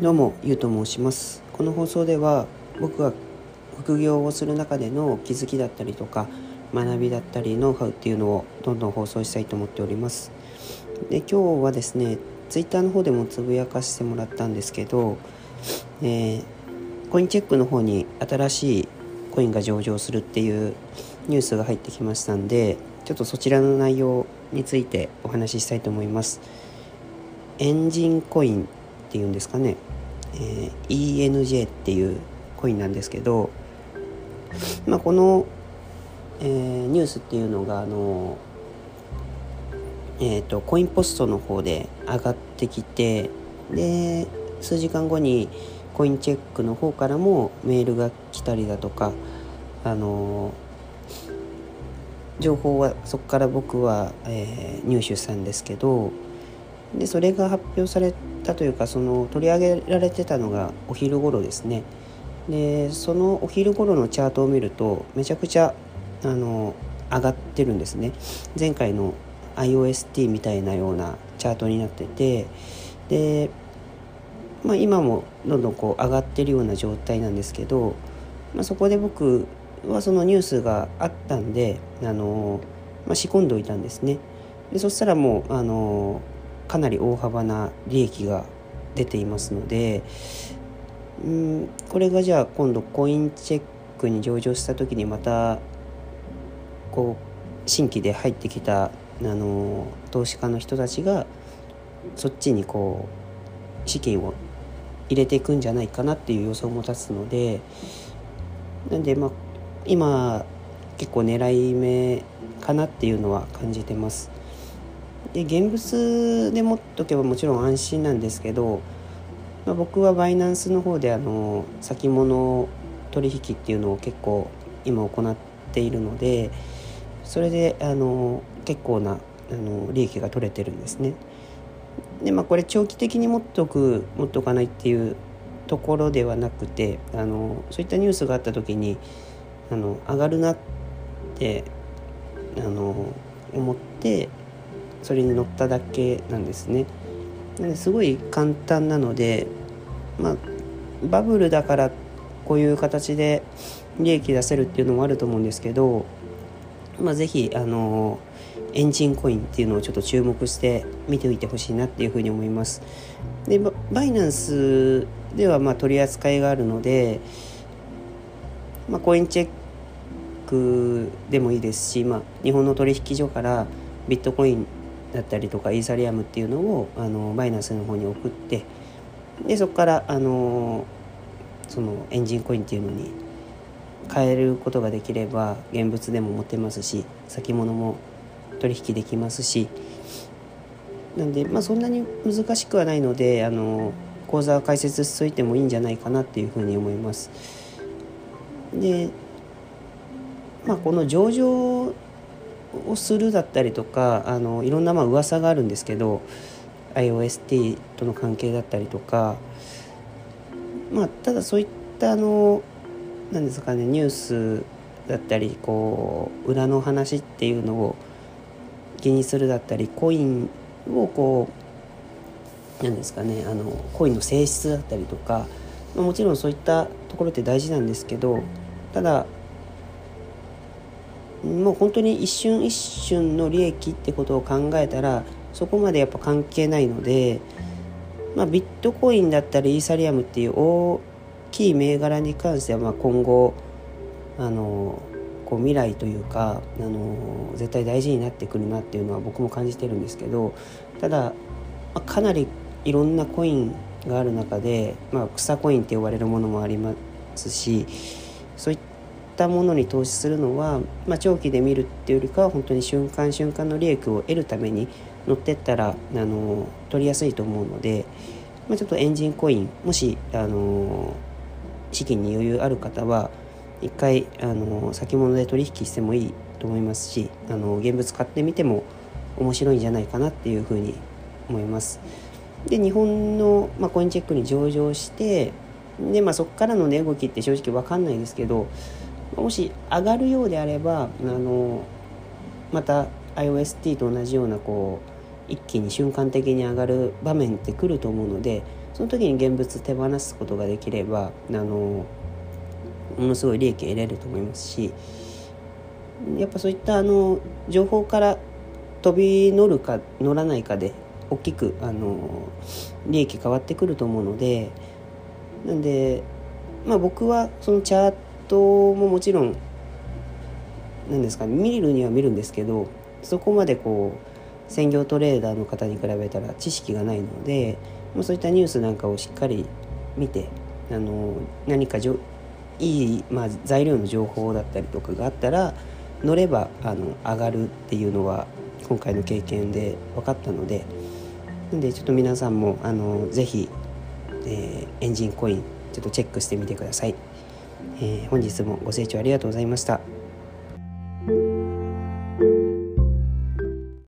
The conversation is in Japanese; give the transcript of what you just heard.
どうもゆうと申します。この放送では僕が副業をする中での気づきだったりとか学びだったりノウハウっていうのをどんどん放送したいと思っております。で今日はですねツイッターの方でもつぶやかしてもらったんですけど、えー、コインチェックの方に新しいコインが上場するっていうニュースが入ってきましたんでちょっとそちらの内容についてお話ししたいと思います。エンジンコインっていうんですかね、えー、ENJ っていうコインなんですけど、まあ、この、えー、ニュースっていうのがあの、えーと、コインポストの方で上がってきてで数時間後にコインチェックの方からもメールが来たりだとかあの情報はそこから僕は、えー、入手したんですけどでそれが発表されたというかその取り上げられてたのがお昼頃ですね。でそのお昼頃のチャートを見るとめちゃくちゃあの上がってるんですね。前回の IOST みたいなようなチャートになっててで、まあ、今もどんどんこう上がってるような状態なんですけど、まあ、そこで僕はそのニュースがあったんであの、まあ、仕込んでおいたんですね。でそしたらもうあのかなり大幅な利益が出ていますのでうんこれがじゃあ今度コインチェックに上場した時にまたこう新規で入ってきたあの投資家の人たちがそっちにこう資金を入れていくんじゃないかなっていう予想も立つのでなんでまあ今結構狙い目かなっていうのは感じてます。で現物で持っとけばもちろん安心なんですけど、まあ、僕はバイナンスの方であの先物取引っていうのを結構今行っているのでそれであの結構なあの利益が取れてるんですね。でまあこれ長期的に持っておく持っておかないっていうところではなくてあのそういったニュースがあった時にあの上がるなってあの思ってそれに乗っただけなんですね。なんですごい簡単なので、まあ、バブルだからこういう形で利益出せるっていうのもあると思うんですけど、まあ、是非あのエンジンコインっていうのをちょっと注目して見ておいてほしいなっていうふうに思います。でバイナンスではま取り扱いがあるので、まあ、コインチェックでもいいですし、まあ、日本の取引所からビットコインだったりとかイーサリアムっていうのをあのバイナンスの方に送ってでそこからあのそのエンジンコインっていうのに変えることができれば現物でも持てますし先物も取引できますしなんでまあそんなに難しくはないのであの口座開設しといてもいいんじゃないかなっていうふうに思います。でまあこの上場をするだったりとかあのいろんなまあ噂があるんですけど IOST との関係だったりとかまあただそういったあのなんですかねニュースだったりこう裏の話っていうのを気にするだったりコインをこうなんですかねあのコインの性質だったりとか、ま、もちろんそういったところって大事なんですけどただもう本当に一瞬一瞬の利益ってことを考えたらそこまでやっぱ関係ないので、まあ、ビットコインだったりイーサリアムっていう大きい銘柄に関してはま今後あのこう未来というかあの絶対大事になってくるなっていうのは僕も感じてるんですけどただ、ま、かなりいろんなコインがある中で、まあ、草コインって呼ばれるものもありますしそういったったものに投資するのは、まあ、長期で見るっていうよりかは本当に瞬間瞬間の利益を得るために乗ってったらあの取りやすいと思うので、まあ、ちょっとエンジンコインもしあの資金に余裕ある方は一回あの先物で取引してもいいと思いますしあの現物買ってみても面白いんじゃないかなっていうふうに思います。で日本の、まあ、コインチェックに上場してで、まあ、そこからの値動きって正直分かんないですけどもし上がるようであればあのまた iOST と同じようなこう一気に瞬間的に上がる場面ってくると思うのでその時に現物手放すことができればあのものすごい利益得れると思いますしやっぱそういったあの情報から飛び乗るか乗らないかで大きくあの利益変わってくると思うのでなんで、まあ、僕はそのチャートももちろん何ですか見るには見るんですけどそこまでこう専業トレーダーの方に比べたら知識がないので、ま、そういったニュースなんかをしっかり見てあの何かじょいい、まあ、材料の情報だったりとかがあったら乗ればあの上がるっていうのは今回の経験で分かったのでなんでちょっと皆さんもあのぜひ、えー、エンジンコインちょっとチェックしてみてください、えー、本日もご清聴ありがとうございました。